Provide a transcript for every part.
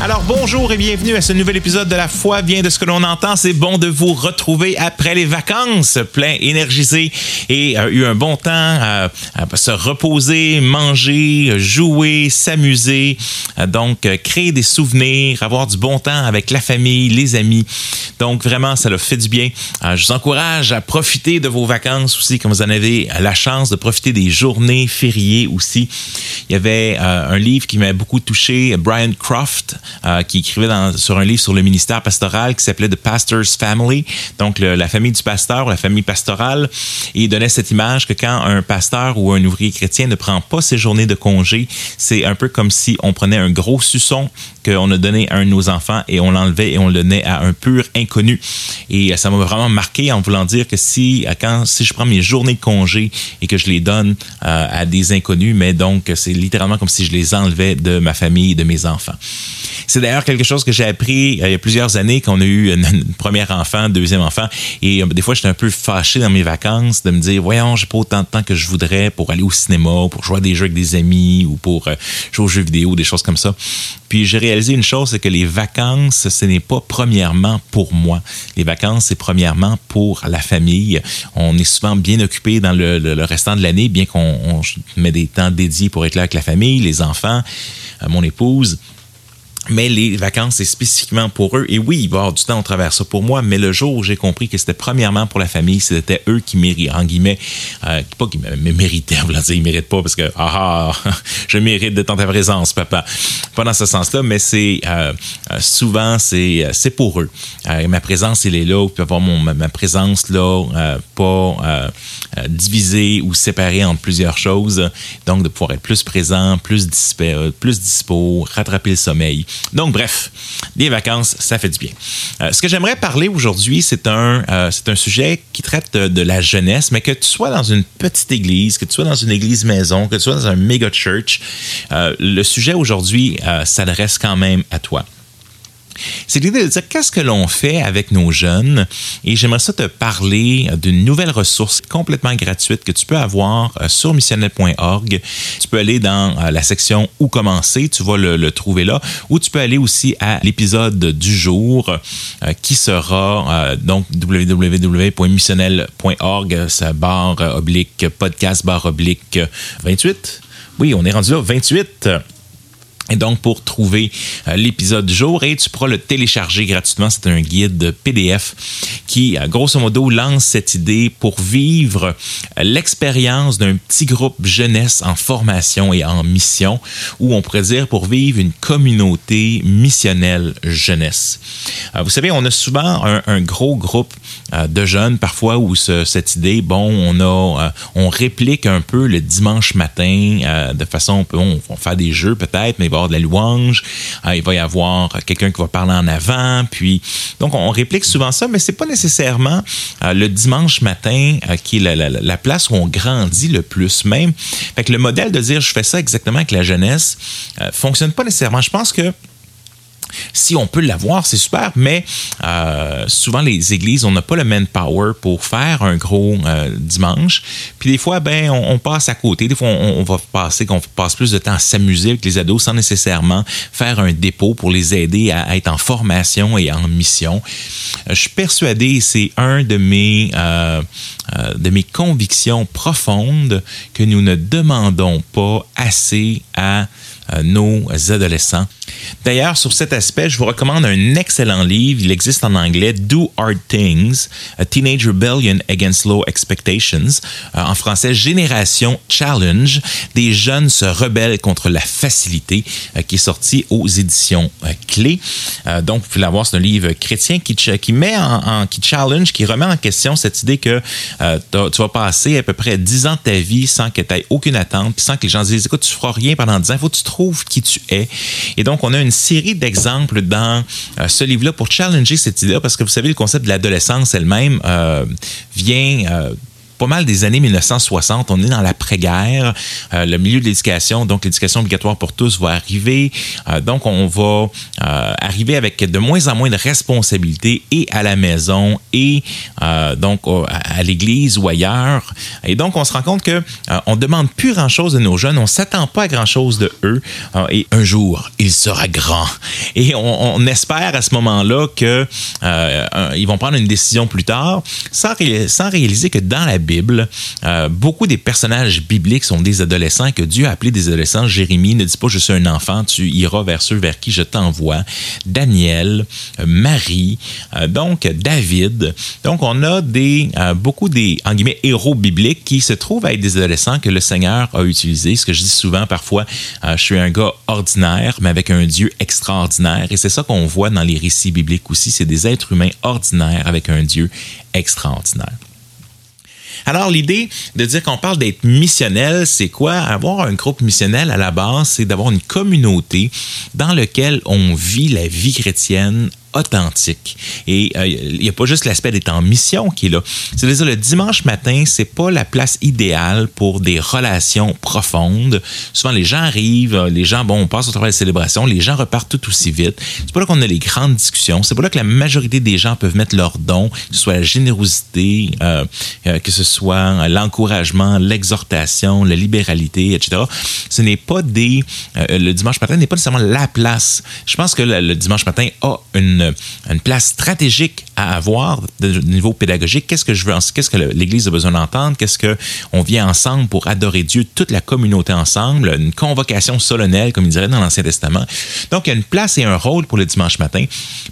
Alors bonjour et bienvenue à ce nouvel épisode de La foi vient de ce que l'on entend. C'est bon de vous retrouver après les vacances, plein énergisé et euh, eu un bon temps à, se reposer, manger, jouer, s'amuser, euh, donc euh, créer des souvenirs, avoir du bon temps avec la famille, les amis. Donc vraiment, ça leur fait du bien. Je vous encourage à profiter de vos vacances aussi, comme vous en avez la chance de profiter des journées fériées aussi. Il y avait un livre qui m'a beaucoup touché, Brian Croft, euh, qui écrivait sur un livre sur le ministère pastoral qui s'appelait The Pastor's Family, donc la famille du pasteur, la famille pastorale, et il donnait cette image que quand un pasteur ou un ouvrier chrétien ne prend pas ses journées de congé, c'est un peu comme si on prenait un gros suçon qu'on a donné à un de nos enfants et on l'enlevait et on le donnait à un pur inconnu. Et ça m'a vraiment marqué en voulant dire que si, quand, si je prends mes journées de congé et que je les donne euh, à des inconnus, mais donc c'est littéralement comme si je les enlevais de ma famille, de mes enfants. C'est d'ailleurs quelque chose que j'ai appris euh, il y a plusieurs années qu'on a eu une, une première enfant, deuxième enfant. Et euh, des fois, j'étais un peu fâché dans mes vacances de me dire, voyons, j'ai pas autant de temps que je voudrais pour aller au cinéma, pour jouer à des jeux avec des amis ou pour jouer aux jeux vidéo, des choses comme ça. Puis j'ai réalisé une chose, c'est que les vacances, ce n'est pas premièrement pour moi. Les vacances, c'est premièrement pour la famille. On est souvent bien occupé dans le, le, restant de l'année, bien qu'on met des temps dédiés pour être là avec la famille, les enfants, mon épouse mais les vacances, c'est spécifiquement pour eux. Et oui, il va y avoir du temps au travers ça pour moi, mais le jour où j'ai compris que c'était premièrement pour la famille, c'était eux qui méritent, en guillemets, euh, pas qui méritaient, dire, ils méritent pas parce que, ah, ah je mérite de ta présence, papa. Pas dans ce sens-là, mais c'est, euh, souvent, c'est, c'est pour eux. Euh, ma présence, elle est là, puis avoir mon, ma présence là, euh, pas euh, divisée ou séparée entre plusieurs choses. Donc, de pouvoir être plus présent, plus, dispo, plus dispo, rattraper le sommeil. Donc, bref, des vacances, ça fait du bien. Euh, ce que j'aimerais parler aujourd'hui, c'est un, euh, un sujet qui traite de, de, la jeunesse, mais que tu sois dans une petite église, que tu sois dans une église maison, que tu sois dans un méga church, euh, le sujet aujourd'hui s'adresse quand même à toi c'est l'idée de dire qu'est-ce que l'on fait avec nos jeunes? Et j'aimerais ça te parler d'une nouvelle ressource complètement gratuite que tu peux avoir sur missionnel.org. Tu peux aller dans la section Où commencer, tu vas le, trouver là, ou tu peux aller aussi à l'épisode du jour euh, qui sera euh, donc www.missionnel.org, barre oblique, podcast barre oblique 28. Oui, on est rendu là, 28. Et donc, pour trouver euh, l'épisode du jour, et tu pourras le télécharger gratuitement. C'est un guide PDF qui, grosso modo, lance cette idée pour vivre l'expérience d'un petit groupe jeunesse en formation et en mission, ou on pourrait dire pour vivre une communauté missionnelle jeunesse. Euh, vous savez, on a souvent un, gros groupe euh, de jeunes, parfois, où ce, cette idée, bon, on a, on réplique un peu le dimanche matin de façon, on, on fait des jeux peut-être, mais il de la louange, euh, il va y avoir quelqu'un qui va parler en avant, puis donc on réplique souvent ça, mais c'est pas nécessairement euh, le dimanche matin euh, qui est la, place où on grandit le plus même. Fait que le modèle de dire je fais ça exactement avec la jeunesse euh, fonctionne pas nécessairement. Je pense que si on peut l'avoir, c'est super, mais euh, souvent les églises, on n'a pas le manpower pour faire un gros euh, dimanche. Puis des fois, ben, on, passe à côté. Des fois, on, va passer qu'on passe plus de temps à s'amuser avec les ados sans nécessairement faire un dépôt pour les aider à, être en formation et en mission. Euh, je suis persuadé, c'est un de mes de mes convictions profondes que nous ne demandons pas assez à nos adolescents. D'ailleurs, sur cet aspect, je vous recommande un excellent livre. Il existe en anglais, Do Hard Things, A Teenage Rebellion Against Low Expectations. Euh, en français, Génération Challenge, des jeunes se rebellent contre la facilité, euh, qui est sorti aux éditions euh, Clés. donc, vous pouvez l'avoir, c'est un livre chrétien qui, met en, qui challenge, qui remet en question cette idée que tu vas passer à peu près 10 ans de ta vie sans que tu aies aucune attente, puis sans que les gens disent, écoute, tu feras rien pendant 10 ans, il faut que tu trouves qui tu es. On a une série d'exemples dans euh, ce livre-là pour challenger cette idée, parce que vous savez, le concept de l'adolescence elle-même euh, vient euh, pas mal des années 1960. On est dans l'après-guerre, euh, le milieu de l'éducation, donc l'éducation obligatoire pour tous va arriver. Euh, donc, on va euh, arriver avec de moins en moins de responsabilités et à la maison et donc à, l'église ou ailleurs. Et donc, on se rend compte que on demande plus grand-chose de nos jeunes, on s'attend pas à grand-chose de eux. et un jour, il sera grand. Et on, espère à ce moment-là que ils vont prendre une décision plus tard, sans, sans réaliser que dans la Bible, beaucoup des personnages bibliques sont des adolescents que Dieu a appelés des adolescents. Jérémie ne dit pas je suis un enfant, tu iras vers ceux vers qui je t'envoie. Daniel, euh, Marie, euh, donc David. Donc on a des euh, beaucoup des en guillemets héros bibliques qui se trouvent à être des adolescents que le Seigneur a utilisés. Ce que je dis souvent parfois, je suis un gars ordinaire mais avec un Dieu extraordinaire et c'est ça qu'on voit dans les récits bibliques aussi, c'est des êtres humains ordinaires avec un Dieu extraordinaire. Alors, l'idée de dire qu'on parle d'être missionnel, c'est quoi? Avoir un groupe missionnel à la base, c'est d'avoir une communauté dans laquelle on vit la vie chrétienne authentique. Et euh, il n'y a pas juste l'aspect d'être en mission qui est là. C'est-à-dire, le dimanche matin, c'est pas la place idéale pour des relations profondes. Souvent, les gens arrivent, euh, les gens, bon, on passe au travers des célébrations, les gens repartent tout aussi vite. C'est pas là qu'on a les grandes discussions. C'est pas là que la majorité des gens peuvent mettre leurs dons, que ce soit la générosité, euh, que ce soit l'encouragement, l'exhortation, la libéralité, etc. Ce n'est pas des... le dimanche matin n'est pas nécessairement la place. Je pense que le dimanche matin a une une, place stratégique à avoir de niveau pédagogique. Qu'est-ce que je veux, qu'est-ce que l'Église a besoin d'entendre? Qu'est-ce que on vient ensemble pour adorer Dieu, toute la communauté ensemble, une convocation solennelle, comme il dirait dans l'Ancien Testament. Donc, il y a une place et un rôle pour le dimanche matin,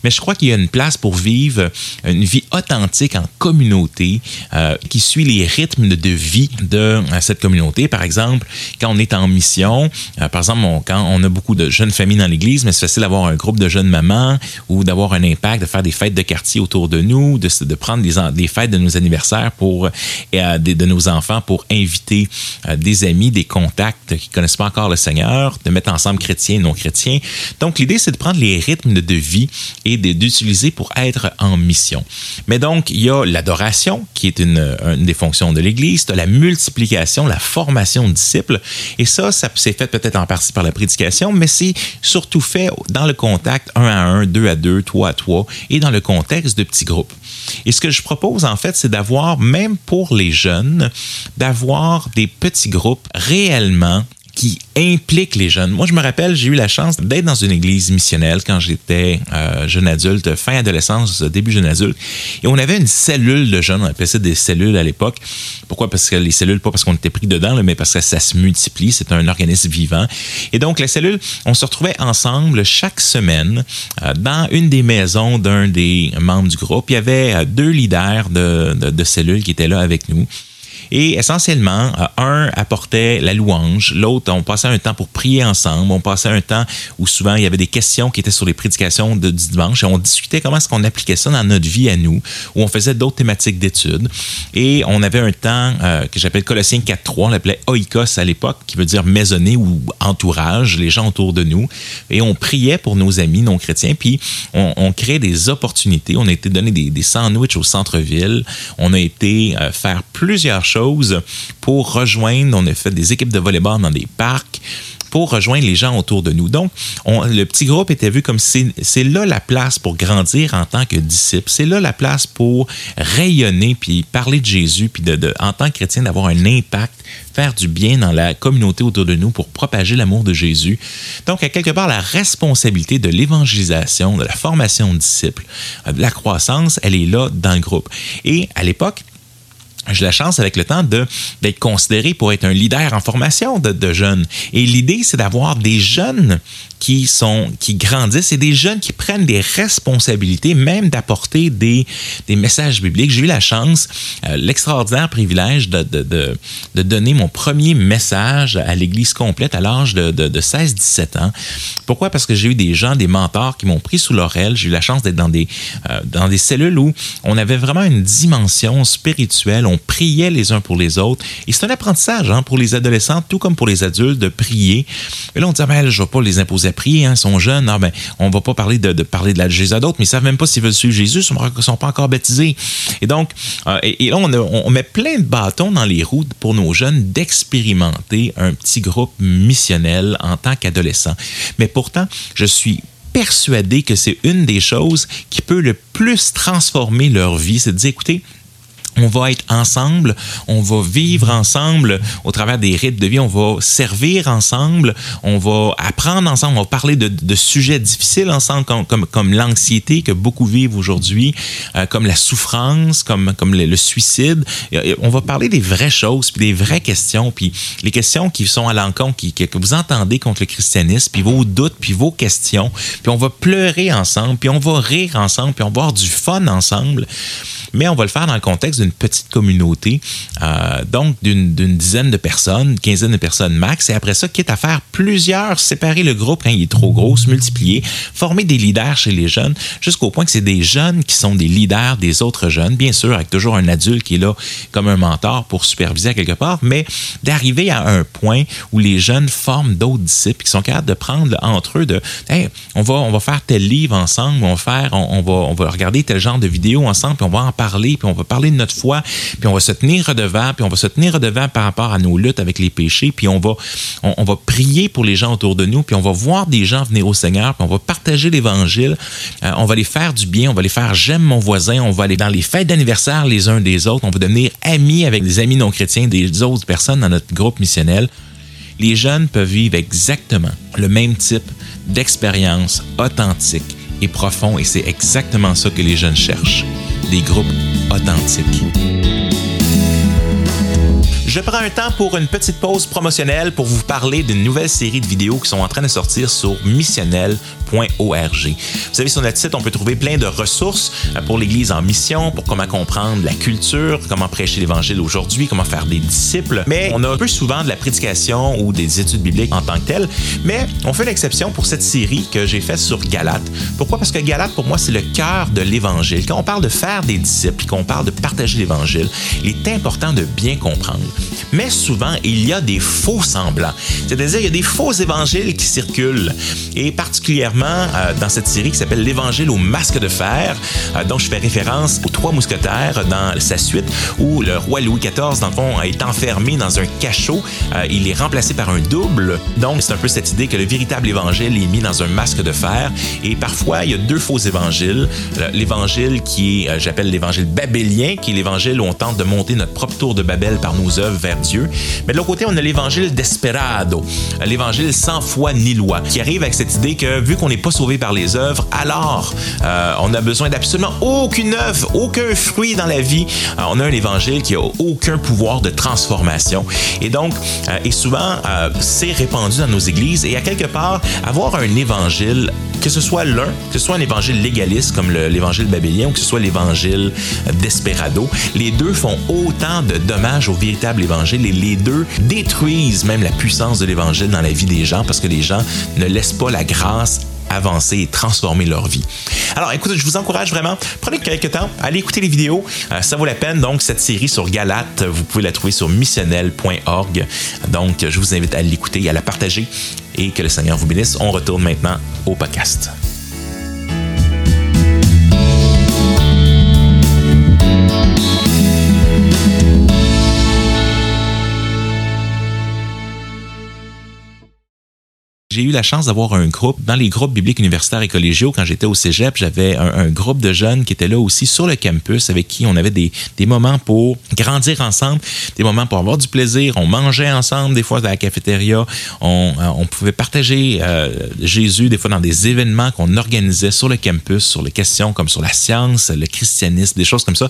mais je crois qu'il y a une place pour vivre une vie authentique en communauté euh, qui suit les rythmes de vie de euh, cette communauté. Par exemple, quand on est en mission, euh, par exemple, quand on a beaucoup de jeunes familles dans l'Église, mais c'est facile d'avoir un groupe de jeunes mamans ou d'avoir avoir un impact, de faire des fêtes de quartier autour de nous, de, de prendre des, des, fêtes de nos anniversaires pour, et, euh, de, de, nos enfants pour inviter euh, des amis, des contacts qui connaissent pas encore le Seigneur, de mettre ensemble chrétiens et non chrétiens. Donc, l'idée, c'est de prendre les rythmes de vie et d'utiliser pour être en mission. Mais donc, il y a l'adoration, qui est une, une des fonctions de l'Église, la multiplication, la formation de disciples. Et ça, ça s'est fait peut-être en partie par la prédication, mais c'est surtout fait dans le contact un à un, deux à deux, toi à toi, et dans le contexte de petits groupes. Et ce que je propose, en fait, c'est d'avoir, même pour les jeunes, d'avoir des petits groupes réellement qui implique les jeunes. Moi, je me rappelle, j'ai eu la chance d'être dans une église missionnelle quand j'étais euh, jeune adulte, fin adolescence, début jeune adulte. Et on avait une cellule de jeunes, on appelait ça des cellules à l'époque. Pourquoi? Parce que les cellules, pas parce qu'on était pris dedans, mais parce que ça se multiplie, c'est un organisme vivant. Et donc, la cellule, on se retrouvait ensemble chaque semaine euh, dans une des maisons d'un des membres du groupe. Il y avait euh, deux leaders de, de, de cellules qui étaient là avec nous. Et essentiellement, euh, un apportait la louange, l'autre, on passait un temps pour prier ensemble, on passait un temps où souvent il y avait des questions qui étaient sur les prédications du dimanche et on discutait comment est-ce qu'on appliquait ça dans notre vie à nous, où on faisait d'autres thématiques d'études. Et on avait un temps euh, que j'appelle Colossiens 4.3, on l'appelait oikos à l'époque, qui veut dire maisonnée ou entourage, les gens autour de nous. Et on priait pour nos amis non chrétiens, puis on, on créait des opportunités. On a été donné des, des sandwichs au centre-ville, on a été euh, faire plusieurs choses pour rejoindre, on a fait des équipes de volleyball dans des parcs pour rejoindre les gens autour de nous. Donc, le petit groupe était vu comme c'est là la place pour grandir en tant que disciple. C'est là la place pour rayonner puis parler de Jésus puis de, en tant que chrétien d'avoir un impact, faire du bien dans la communauté autour de nous pour propager l'amour de Jésus. Donc, à quelque part, la responsabilité de l'évangélisation, de la formation de disciples, de la croissance, elle est là dans le groupe. Et à l'époque, j'ai la chance avec le temps d'être considéré pour être un leader en formation de, jeunes. Et l'idée, c'est d'avoir des jeunes qui sont qui grandissent et des jeunes qui prennent des responsabilités, même d'apporter des, des messages bibliques. J'ai eu la chance, euh, l'extraordinaire privilège de, de, de, donner mon premier message à l'Église complète à l'âge de, de 16-17 ans. Pourquoi? Parce que j'ai eu des gens, des mentors qui m'ont pris sous leur aile. J'ai eu la chance d'être dans des, euh, dans des cellules où on avait vraiment une dimension spirituelle. On priait les uns pour les autres. Et c'est un apprentissage hein, pour les adolescents, tout comme pour les adultes, de prier. Et là, on disait, mais je ne vais pas les imposer prier, hein, sont jeunes. Ah, ben, on va pas parler de, parler de la Jésus à d'autres, mais ils savent même pas s'ils veulent suivre Jésus, ils sont pas encore baptisés. Et donc, euh, et, là, on, met plein de bâtons dans les roues pour nos jeunes d'expérimenter un petit groupe missionnel en tant qu'adolescents. Mais pourtant, je suis persuadé que c'est une des choses qui peut le plus transformer leur vie, c'est de dire, écoutez, on va être ensemble, on va vivre ensemble au travers des rites de vie, on va servir ensemble, on va apprendre ensemble, on va parler de, sujets difficiles ensemble comme, comme, l'anxiété que beaucoup vivent aujourd'hui, euh, comme la souffrance, comme, comme le, suicide. On va parler des vraies choses, puis des vraies questions, puis les questions qui sont à l'encontre, qui, que vous entendez contre le christianisme, puis vos doutes, puis vos questions, puis on va pleurer ensemble, puis on va rire ensemble, puis on va avoir du fun ensemble mais on va le faire dans le contexte d'une petite communauté, euh, donc d'une dizaine de personnes, quinzaine de personnes max, et après ça, quitte à faire plusieurs, séparer le groupe quand il est trop gros, se multiplier, former des leaders chez les jeunes, jusqu'au point que c'est des jeunes qui sont des leaders des autres jeunes, bien sûr, avec toujours un adulte qui est là comme un mentor pour superviser quelque part, mais d'arriver à un point où les jeunes forment d'autres disciples qui sont capables de prendre entre eux de hey, on va on va faire tel livre ensemble, on va faire on, va on va regarder tel genre de vidéo ensemble, puis on va en parler, puis on va parler de notre foi, puis on va se tenir redevant, puis on va se tenir redevant par rapport à nos luttes avec les péchés, puis on va, on, va prier pour les gens autour de nous, puis on va voir des gens venir au Seigneur, puis on va partager l'Évangile, euh, on va les faire du bien, on va les faire j'aime mon voisin, on va aller dans les fêtes d'anniversaire les uns des autres, on va devenir amis avec des amis non chrétiens des autres personnes dans notre groupe missionnel. Les jeunes peuvent vivre exactement le même type d'expérience authentique et profond et c'est exactement ça que les jeunes cherchent, des groupes authentiques. Je prends un temps pour une petite pause promotionnelle pour vous parler d'une nouvelle série de vidéos qui sont en train de sortir sur Vous savez, sur notre site, on peut trouver plein de ressources euh, pour l'Église en mission, pour comment comprendre la culture, comment prêcher l'Évangile aujourd'hui, comment faire des disciples. Mais on a un peu souvent de la prédication ou des études bibliques en tant que telles. Mais on fait l'exception pour cette série que j'ai faite sur Galate. Pourquoi? Parce que Galate, pour moi, c'est le cœur de l'Évangile. Quand on parle de faire des disciples, qu'on parle de partager l'Évangile, il est important de bien comprendre mais souvent, il y a des faux semblants. C'est-à-dire, il y a des faux évangiles qui circulent. Et particulièrement euh, dans cette série qui s'appelle L'Évangile au masque de fer, euh, dont je fais référence aux trois mousquetaires dans sa suite, où le roi Louis XIV, dans le fond, est enfermé dans un cachot. Euh, il est remplacé par un double. Donc, c'est un peu cette idée que le véritable évangile est mis dans un masque de fer. Et parfois, il y a deux faux évangiles. L'évangile qui est, j'appelle l'évangile babélien, qui est l'évangile où on tente de monter notre propre tour de Babel par nos œuvres vers Dieu. Mais de l'autre côté, on a l'évangile desperado, l'évangile sans foi ni loi, qui arrive avec cette idée que vu qu'on n'est pas sauvé par les œuvres, alors euh, on a besoin d'absolument aucune œuvre, aucun fruit dans la vie. Euh, on a un évangile qui a aucun pouvoir de transformation. Et donc, euh, et souvent, c'est répandu dans nos églises. Et à quelque part, avoir un évangile que ce soit l'un, que ce soit un évangile légaliste comme l'évangile babylien ou que ce soit l'évangile desperado, les deux font autant de dommages au véritable évangile et les deux détruisent même la puissance de l'évangile dans la vie des gens parce que les gens ne laissent pas la grâce avancer et transformer leur vie. Alors écoutez, je vous encourage vraiment, prenez quelques temps, allez écouter les vidéos, euh, ça vaut la peine. Donc cette série sur Galate, vous pouvez la trouver sur missionnel.org. Donc je vous invite à l'écouter à la partager et que le Seigneur vous bénisse. On retourne maintenant au podcast. J'ai eu la chance d'avoir un groupe dans les groupes bibliques universitaires et collégiaux. Quand j'étais au cégep, j'avais un, groupe de jeunes qui étaient là aussi sur le campus avec qui on avait des, des moments pour grandir ensemble, des moments pour avoir du plaisir. On mangeait ensemble, des fois, dans la cafétéria. On, euh, pouvait partager euh, Jésus, des fois, dans des événements qu'on organisait sur le campus, sur les questions comme sur la science, le christianisme, des choses comme ça.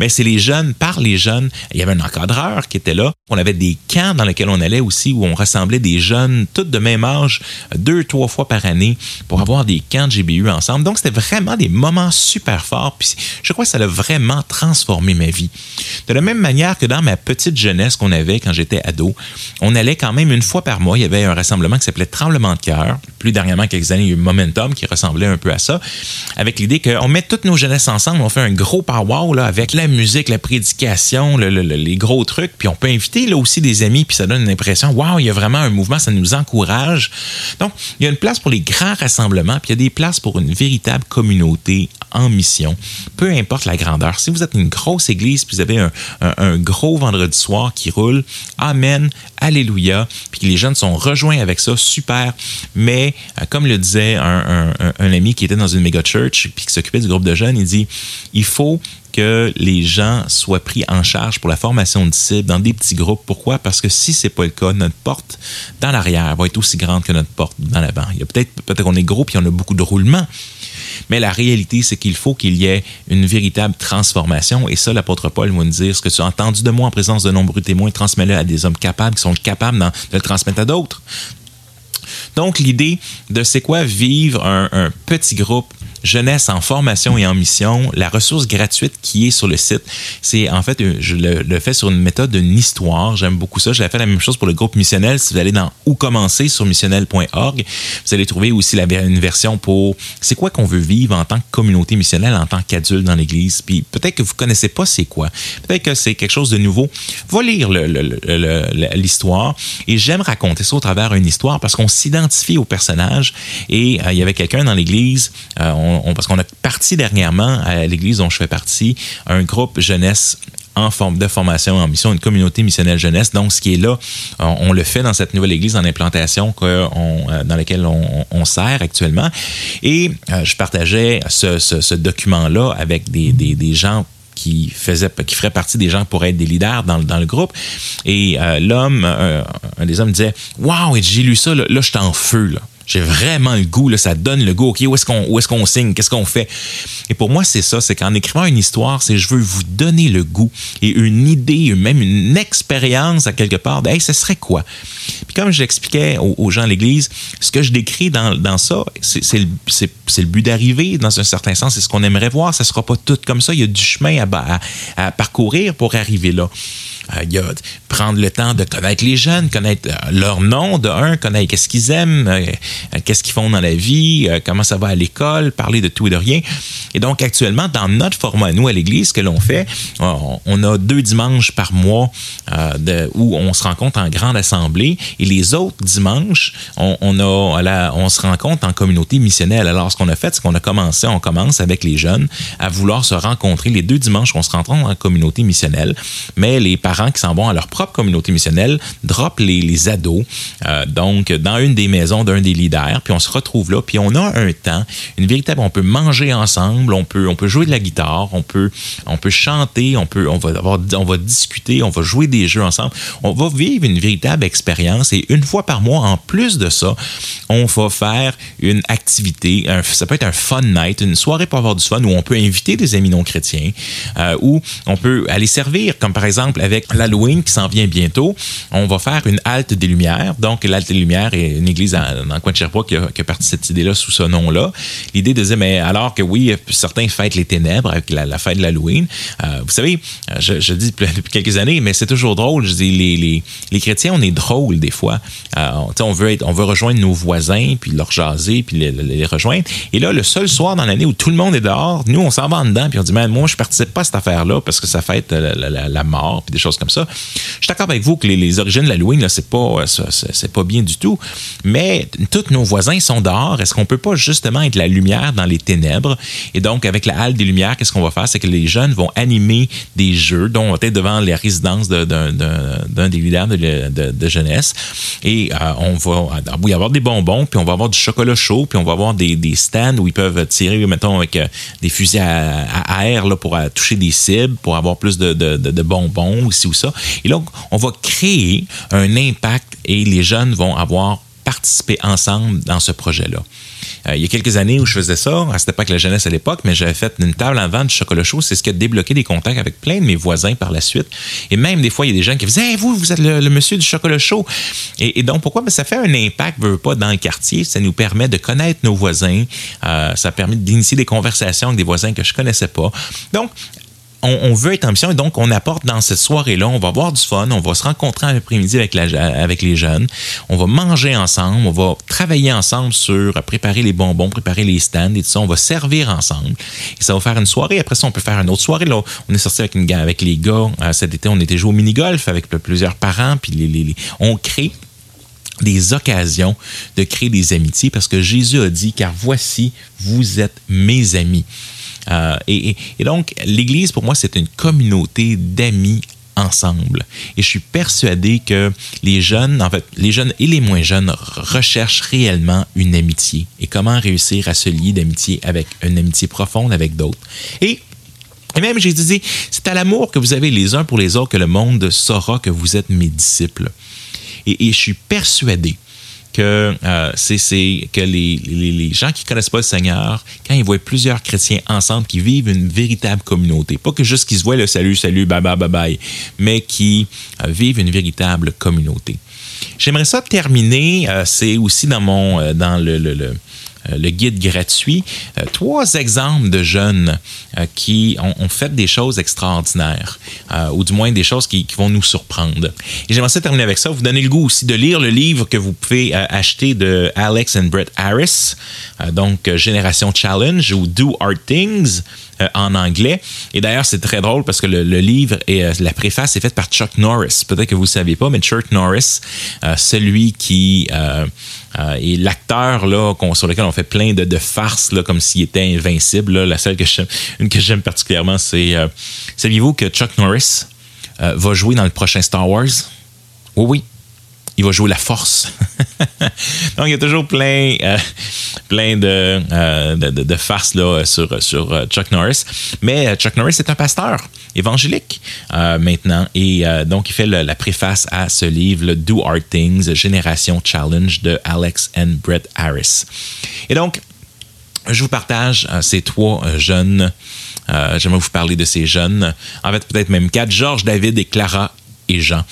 Mais c'est les jeunes, par les jeunes. Il y avait un encadreur qui était là. On avait des camps dans lesquels on allait aussi où on rassemblait des jeunes, tous de même âge deux, trois fois par année pour avoir des camps de GBU ensemble. Donc, c'était vraiment des moments super forts. Puis, je crois que ça a vraiment transformé ma vie. De la même manière que dans ma petite jeunesse qu'on avait quand j'étais ado, on allait quand même une fois par mois. Il y avait un rassemblement qui s'appelait Tremblement de cœur. Plus dernièrement, quelques années, il y a eu Momentum qui ressemblait un peu à ça, avec l'idée qu'on met toutes nos jeunesses ensemble, on fait un gros power là, avec la musique, la prédication, les gros trucs, puis on peut inviter là aussi des amis, puis ça donne une impression, waouh, il y a vraiment un mouvement, ça nous encourage Donc, il y a une place pour les grands rassemblements, puis il y a des places pour une véritable communauté en mission, peu importe la grandeur. Si vous êtes une grosse église, puis vous avez un, gros vendredi soir qui roule, Amen, Alléluia, puis les jeunes sont rejoints avec ça, super. Mais, euh, comme le disait un, un ami qui était dans une méga church, puis qui s'occupait du groupe de jeunes, il dit, il faut que les gens soient pris en charge pour la formation de disciples dans des petits groupes. Pourquoi? Parce que si c'est pas le cas, notre porte dans l'arrière va être aussi grande que notre porte dans l'avant. Il y a peut-être peut-être qu'on est gros puis on a beaucoup de roulements. Mais la réalité, c'est qu'il faut qu'il y ait une véritable transformation. Et ça, l'apôtre Paul va nous dire ce que tu as entendu de moi en présence de nombreux témoins, transmets-le à des hommes capables qui sont capables de le transmettre à d'autres. Donc, l'idée de c'est quoi vivre un petit groupe jeunesse en formation et en mission, la ressource gratuite qui est sur le site, c'est en fait, je le, fais sur une méthode d'une histoire. J'aime beaucoup ça. J'ai fait la même chose pour le groupe missionnel. Si vous allez dans où commencer sur missionnel.org, vous allez trouver aussi une version pour c'est quoi qu'on veut vivre en tant que communauté missionnelle, en tant qu'adulte dans l'Église. Puis peut-être que vous connaissez pas c'est quoi. Peut-être que c'est quelque chose de nouveau. Va lire l'histoire. Et j'aime raconter ça au travers d'une histoire parce qu'on s'identifie au personnage. Et euh, il y avait quelqu'un dans l'Église, euh, parce qu'on a parti dernièrement à l'église dont je fais partie, un groupe jeunesse en forme de formation en mission, une communauté missionnelle jeunesse. Donc, ce qui est là, on, le fait dans cette nouvelle église en implantation euh, dans laquelle on, sert actuellement. Et euh, je partageais ce, document-là avec des, gens qui faisaient, qui feraient partie des gens pour être des leaders dans, le groupe. Et euh, l'homme, un des hommes disait, waouh, j'ai lu ça, là, là je suis en feu là. J'ai vraiment le goût, là, ça donne le goût. OK, où est-ce qu'on est qu'on signe? Qu'est-ce qu'on fait? Et pour moi, c'est ça, c'est qu'en écrivant une histoire, c'est je veux vous donner le goût et une idée, même une expérience à quelque part de Hey, ce serait quoi? Puis comme j'expliquais aux, gens de l'Église, ce que je décris dans, dans ça, c'est le, le, but d'arriver dans un certain sens. C'est ce qu'on aimerait voir. Ça sera pas tout comme ça. Il y a du chemin à, à, à parcourir pour arriver là. Euh, il y a prendre le temps de connaître les jeunes, connaître euh, leur nom de un, connaître qu'est-ce qu'ils aiment, euh, qu'est-ce qu'ils font dans la vie, comment ça va à l'école, parler de tout et de rien. Et donc actuellement, dans notre format, nous à l'Église, ce que l'on fait, on a deux dimanches par mois où on se rencontre en grande assemblée. Et les autres dimanches, on, a, on se rencontre en communauté missionnelle. Alors ce qu'on a fait, c'est qu'on a commencé, on commence avec les jeunes à vouloir se rencontrer. Les deux dimanches, on se rencontre en communauté missionnelle, mais les parents qui s'en vont à leur propre communauté missionnelle drop les, les ados, euh, donc dans une des maisons d'un des puis on se retrouve là, puis on a un temps, une véritable, on peut manger ensemble, on peut, on peut jouer de la guitare, on peut, on peut chanter, on peut, on va avoir, on va discuter, on va jouer des jeux ensemble, on va vivre une véritable expérience et une fois par mois, en plus de ça, on va faire une activité, ça peut être un fun night, une soirée pour avoir du fun où on peut inviter des amis non chrétiens, euh, où on peut aller servir, comme par exemple avec l'Halloween qui s'en vient bientôt, on va faire une halte des Lumières. Donc, l'halte des Lumières est une église dans, le coin de Sherbrooke qui a, qui a parti cette idée-là sous ce nom-là. L'idée dire, mais alors que oui, certains fêtent les ténèbres avec la, fête de l'Halloween, euh, vous savez, je, je, dis depuis quelques années, mais c'est toujours drôle. Je dis, les, les, les, chrétiens, on est drôle des fois. Euh, on veut on veut rejoindre nos voisins, puis leur jaser, puis les, les, rejoindre. Et là, le seul soir dans l'année où tout le monde est dehors, nous, on s'en va en dedans, puis on dit, mais moi, je participe pas à cette affaire-là parce que ça fête la, mort, puis des choses comme ça. Je suis d'accord avec vous que les, origines de l'Halloween, là, c'est pas, euh, c'est pas bien du tout. Mais nos voisins sont dehors. Est-ce qu'on peut pas justement être la lumière dans les ténèbres? Et donc, avec la halle des lumières, qu'est-ce qu'on va faire? C'est que les jeunes vont animer des jeux, dont on être devant les résidences d'un des leaders de, jeunesse. Et euh, on va y avoir des bonbons, puis on va avoir du chocolat chaud, puis on va avoir des, stands où ils peuvent tirer, mettons, avec euh, des fusils à, air là, pour toucher des cibles, pour avoir plus de, bonbons ou ça. Et donc, on va créer un impact et les jeunes vont avoir participé ensemble dans ce projet-là. Euh, il y a quelques années où je faisais ça, c'était pas que la jeunesse à l'époque, mais j'avais fait une table en vente de chocolat chaud. C'est ce qui a débloqué des contacts avec plein de mes voisins par la suite. Et même des fois, il y a des gens qui disaient hey, vous, vous êtes le, monsieur du chocolat chaud. Et, donc, pourquoi? Ben, Ça fait un impact, pas, dans le quartier. Ça nous permet de connaître nos voisins. Euh, ça permet d'initier des conversations avec des voisins que je connaissais pas. Donc, on, veut être ambition et donc on apporte dans cette soirée-là, on va avoir du fun, on va se rencontrer l'après-midi avec, avec les jeunes, on va manger ensemble, on va travailler ensemble sur préparer les bonbons, préparer les stands et tout ça, on va servir ensemble. Et ça va faire une soirée. Après ça, on peut faire une autre soirée. Là, on est sorti avec, avec les gars euh, cet été, on était joué au mini-golf avec plusieurs parents, puis les, on crée des occasions de créer des amitiés parce que Jésus a dit, car voici, vous êtes mes amis. Euh, et, donc, l'Église, pour moi, c'est une communauté d'amis ensemble. Et je suis persuadé que les jeunes, en fait, les jeunes et les moins jeunes recherchent réellement une amitié et comment réussir à se lier d'amitié avec une amitié profonde avec d'autres. Et et même, j'ai dit, c'est à l'amour que vous avez les uns pour les autres que le monde saura que vous êtes mes disciples. Et, je suis persuadé que euh, c'est que les, les, gens qui connaissent pas le Seigneur, quand ils voient plusieurs chrétiens ensemble qui vivent une véritable communauté, pas que juste qu'ils se voient le salut, salut, bye bye, bye bye, mais qui euh, vivent une véritable communauté. J'aimerais ça terminer, euh, c'est aussi dans mon dans le, le guide gratuit, euh, trois exemples de jeunes euh, qui ont, fait des choses extraordinaires, ou du moins des choses qui, vont nous surprendre. Et j'aimerais terminer avec ça, vous donner le goût aussi de lire le livre que vous pouvez acheter de Alex and Brett Harris, donc Génération Challenge ou Do Art Things. en anglais. Et d'ailleurs, c'est très drôle parce que le, livre et la préface est faite par Chuck Norris. Peut-être que vous ne savez pas, mais Chuck Norris, celui qui euh, et l'acteur là, sur lequel on fait plein de, farces là, comme s'il était invincible, la seule que j'aime, une que j'aime particulièrement, c'est euh, saviez-vous que Chuck Norris euh, va jouer dans le prochain Star Wars? Oui, oui il va jouer la force. Donc, il y a toujours plein, euh, plein de, euh, de, farces là, sur, sur euh, Chuck Norris. Mais Chuck Norris est un pasteur évangélique maintenant. Et donc, il fait la préface à ce livre, le Do Art Things, Génération Challenge de Alex and Brett Harris. Et donc, je vous partage ces trois jeunes. J'aimerais vous parler de ces jeunes. En fait, peut-être même quatre. Georges, David et Clara et Jean.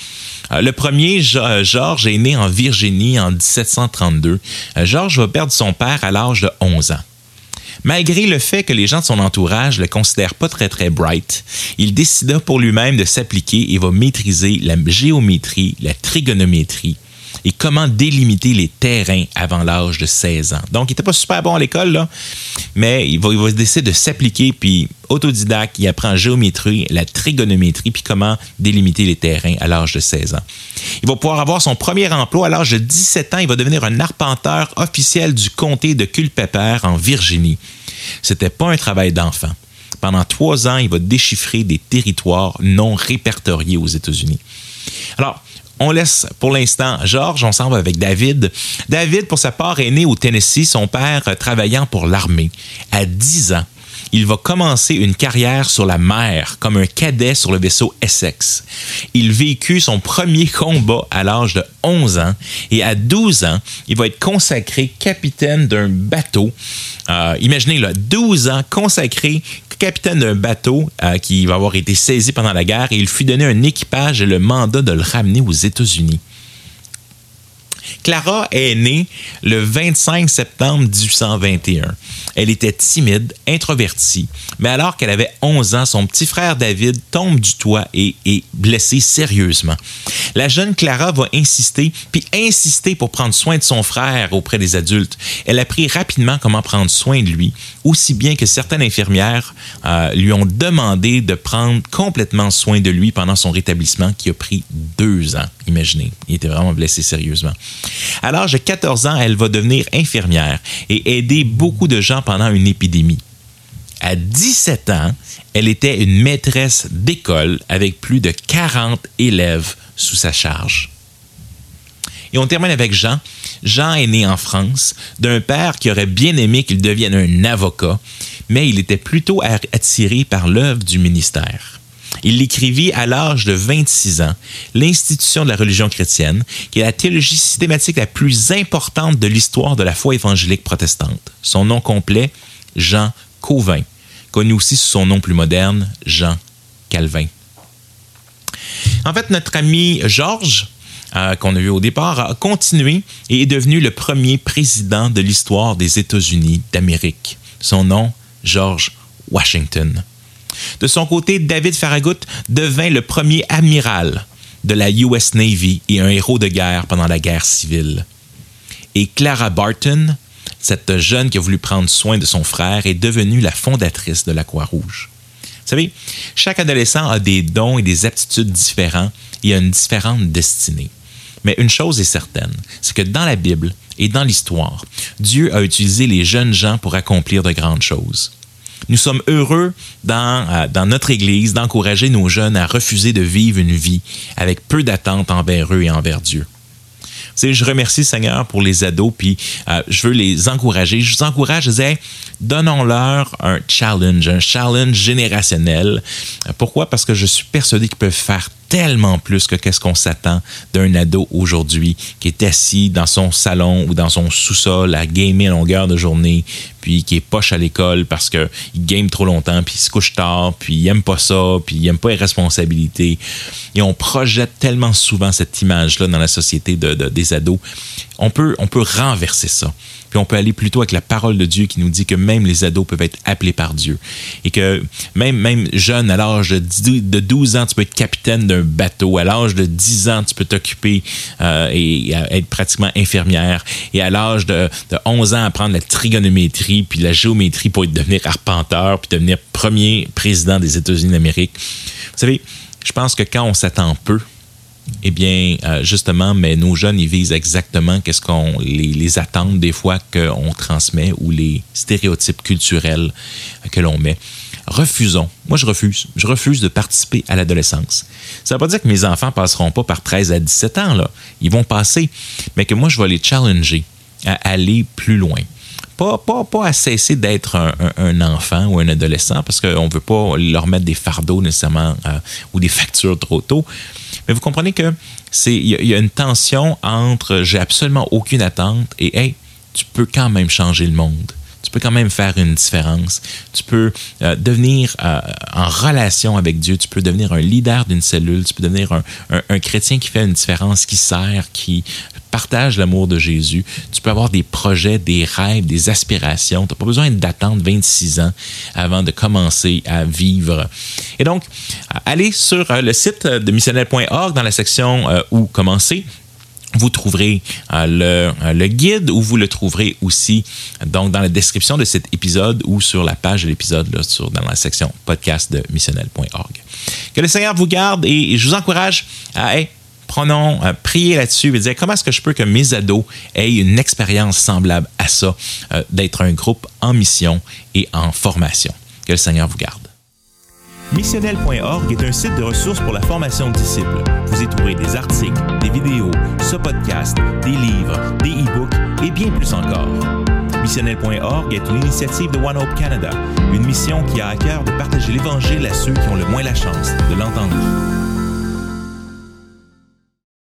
Euh, le premier, euh, Georges, est né en Virginie en 1732. Euh, Georges va perdre son père à l'âge de 11 ans. Malgré le fait que les gens de son entourage le considèrent pas très très bright, il décida pour lui-même de s'appliquer et va maîtriser la géométrie, la trigonométrie, et comment délimiter les terrains avant l'âge de 16 ans. Donc, il n'était pas super bon à l'école, mais il va, il de s'appliquer, puis autodidacte, il apprend géométrie, la trigonométrie, puis comment délimiter les terrains à l'âge de 16 ans. Il va pouvoir avoir son premier emploi à l'âge de 17 ans. Il va devenir un arpenteur officiel du comté de Culpeper en Virginie. C'était pas un travail d'enfant. Pendant trois ans, il va déchiffrer des territoires non répertoriés aux États-Unis. Alors, on laisse pour l'instant Georges, on s'en va avec David. David, pour sa part, est né au Tennessee, son père travaillant pour l'armée. À 10 ans, il va commencer une carrière sur la mer comme un cadet sur le vaisseau Essex. Il vécut son premier combat à l'âge de 11 ans et à 12 ans, il va être consacré capitaine d'un bateau. Euh, imaginez, là, 12 ans consacré capitaine d'un bateau euh, qui va avoir été saisi pendant la guerre et il fut donné un équipage et le mandat de le ramener aux États-Unis. Clara est née le 25 septembre 1821. Elle était timide, introvertie, mais alors qu'elle avait 11 ans, son petit frère David tombe du toit et est blessé sérieusement. La jeune Clara va insister, puis insister pour prendre soin de son frère auprès des adultes. Elle apprit rapidement comment prendre soin de lui, aussi bien que certaines infirmières euh, lui ont demandé de prendre complètement soin de lui pendant son rétablissement qui a pris deux ans. Imaginez, il était vraiment blessé sérieusement. À l'âge de 14 ans, elle va devenir infirmière et aider beaucoup de gens pendant une épidémie. À 17 ans, elle était une maîtresse d'école avec plus de 40 élèves sous sa charge. Et on termine avec Jean. Jean est né en France d'un père qui aurait bien aimé qu'il devienne un avocat, mais il était plutôt attiré par l'œuvre du ministère. Il l'écrivit à l'âge de 26 ans, l'institution de la religion chrétienne, qui est la théologie systématique la plus importante de l'histoire de la foi évangélique protestante. Son nom complet, Jean Cauvin, connu aussi sous son nom plus moderne, Jean Calvin. En fait, notre ami Georges, euh, qu'on a vu au départ, a continué et est devenu le premier président de l'histoire des États-Unis d'Amérique. Son nom, George Washington. De son côté, David Farragut devint le premier amiral de la US Navy et un héros de guerre pendant la guerre civile. Et Clara Barton, cette jeune qui a voulu prendre soin de son frère, est devenue la fondatrice de la Croix-Rouge. Vous savez, chaque adolescent a des dons et des aptitudes différents et a une différente destinée. Mais une chose est certaine, c'est que dans la Bible et dans l'histoire, Dieu a utilisé les jeunes gens pour accomplir de grandes choses. Nous sommes heureux dans, euh, dans notre Église d'encourager nos jeunes à refuser de vivre une vie avec peu d'attente envers eux et envers Dieu je remercie Seigneur pour les ados, puis euh, je veux les encourager. Je vous encourage, je disais, donnons-leur un challenge, un challenge générationnel. Pourquoi? Parce que je suis persuadé qu'ils peuvent faire tellement plus que qu'est-ce qu'on s'attend d'un ado aujourd'hui qui est assis dans son salon ou dans son sous-sol à gamer à longueur de journée, puis qui est poche à l'école parce qu'il game trop longtemps, puis il se couche tard, puis il aime pas ça, puis il aime pas les responsabilités. Et on projette tellement souvent cette image-là dans la société de, des ados. On peut, on peut renverser ça. Puis on peut aller plutôt avec la parole de Dieu qui nous dit que même les ados peuvent être appelés par Dieu. Et que même, même jeune, à l'âge de 12 ans, tu peux être capitaine d'un bateau. À l'âge de 10 ans, tu peux t'occuper euh, et être pratiquement infirmière. Et à l'âge de, 11 ans, apprendre la trigonométrie puis la géométrie pour devenir arpenteur puis devenir premier président des États-Unis d'Amérique. Vous savez, je pense que quand on s'attend peu, eh bien, euh, justement, mais nos jeunes, ils visent exactement qu'est-ce qu'on les, attentes des fois qu'on transmet ou les stéréotypes culturels que l'on met. Refusons. Moi, je refuse. Je refuse de participer à l'adolescence. Ça ne veut pas dire que mes enfants passeront pas par 13 à 17 ans, là. Ils vont passer. Mais que moi, je vais les challenger à aller plus loin. Pas, pas, pas à cesser d'être un, enfant ou un adolescent parce qu'on ne veut pas leur mettre des fardeaux nécessairement euh, ou des factures trop tôt, mais vous comprenez que c'est il y, a une tension entre j'ai absolument aucune attente et hey, tu peux quand même changer le monde. Tu peux quand même faire une différence. Tu peux euh, devenir euh, en relation avec Dieu. Tu peux devenir un leader d'une cellule. Tu peux devenir un, un, chrétien qui fait une différence, qui sert, qui partage l'amour de Jésus. Tu peux avoir des projets, des rêves, des aspirations. Tu n'as pas besoin d'attendre 26 ans avant de commencer à vivre. Et donc, allez sur euh, le site de missionnel.org dans la section euh, où commencer vous trouverez euh, le, guide ou vous le trouverez aussi donc dans la description de cet épisode ou sur la page de l'épisode dans la section podcast de missionnel.org. Que le Seigneur vous garde et, je vous encourage à prenons, euh, prier là-dessus et dire comment est-ce que je peux que mes ados aient une expérience semblable à ça, euh, d'être un groupe en mission et en formation? Que le Seigneur vous garde. Missionnel.org est un site de ressources pour la formation de disciples. Vous y trouverez des articles, des vidéos, ce podcast, des livres, des e-books et bien plus encore. Missionnel.org est une initiative de One Hope Canada, une mission qui a à cœur de partager l'Évangile à ceux qui ont le moins la chance de l'entendre.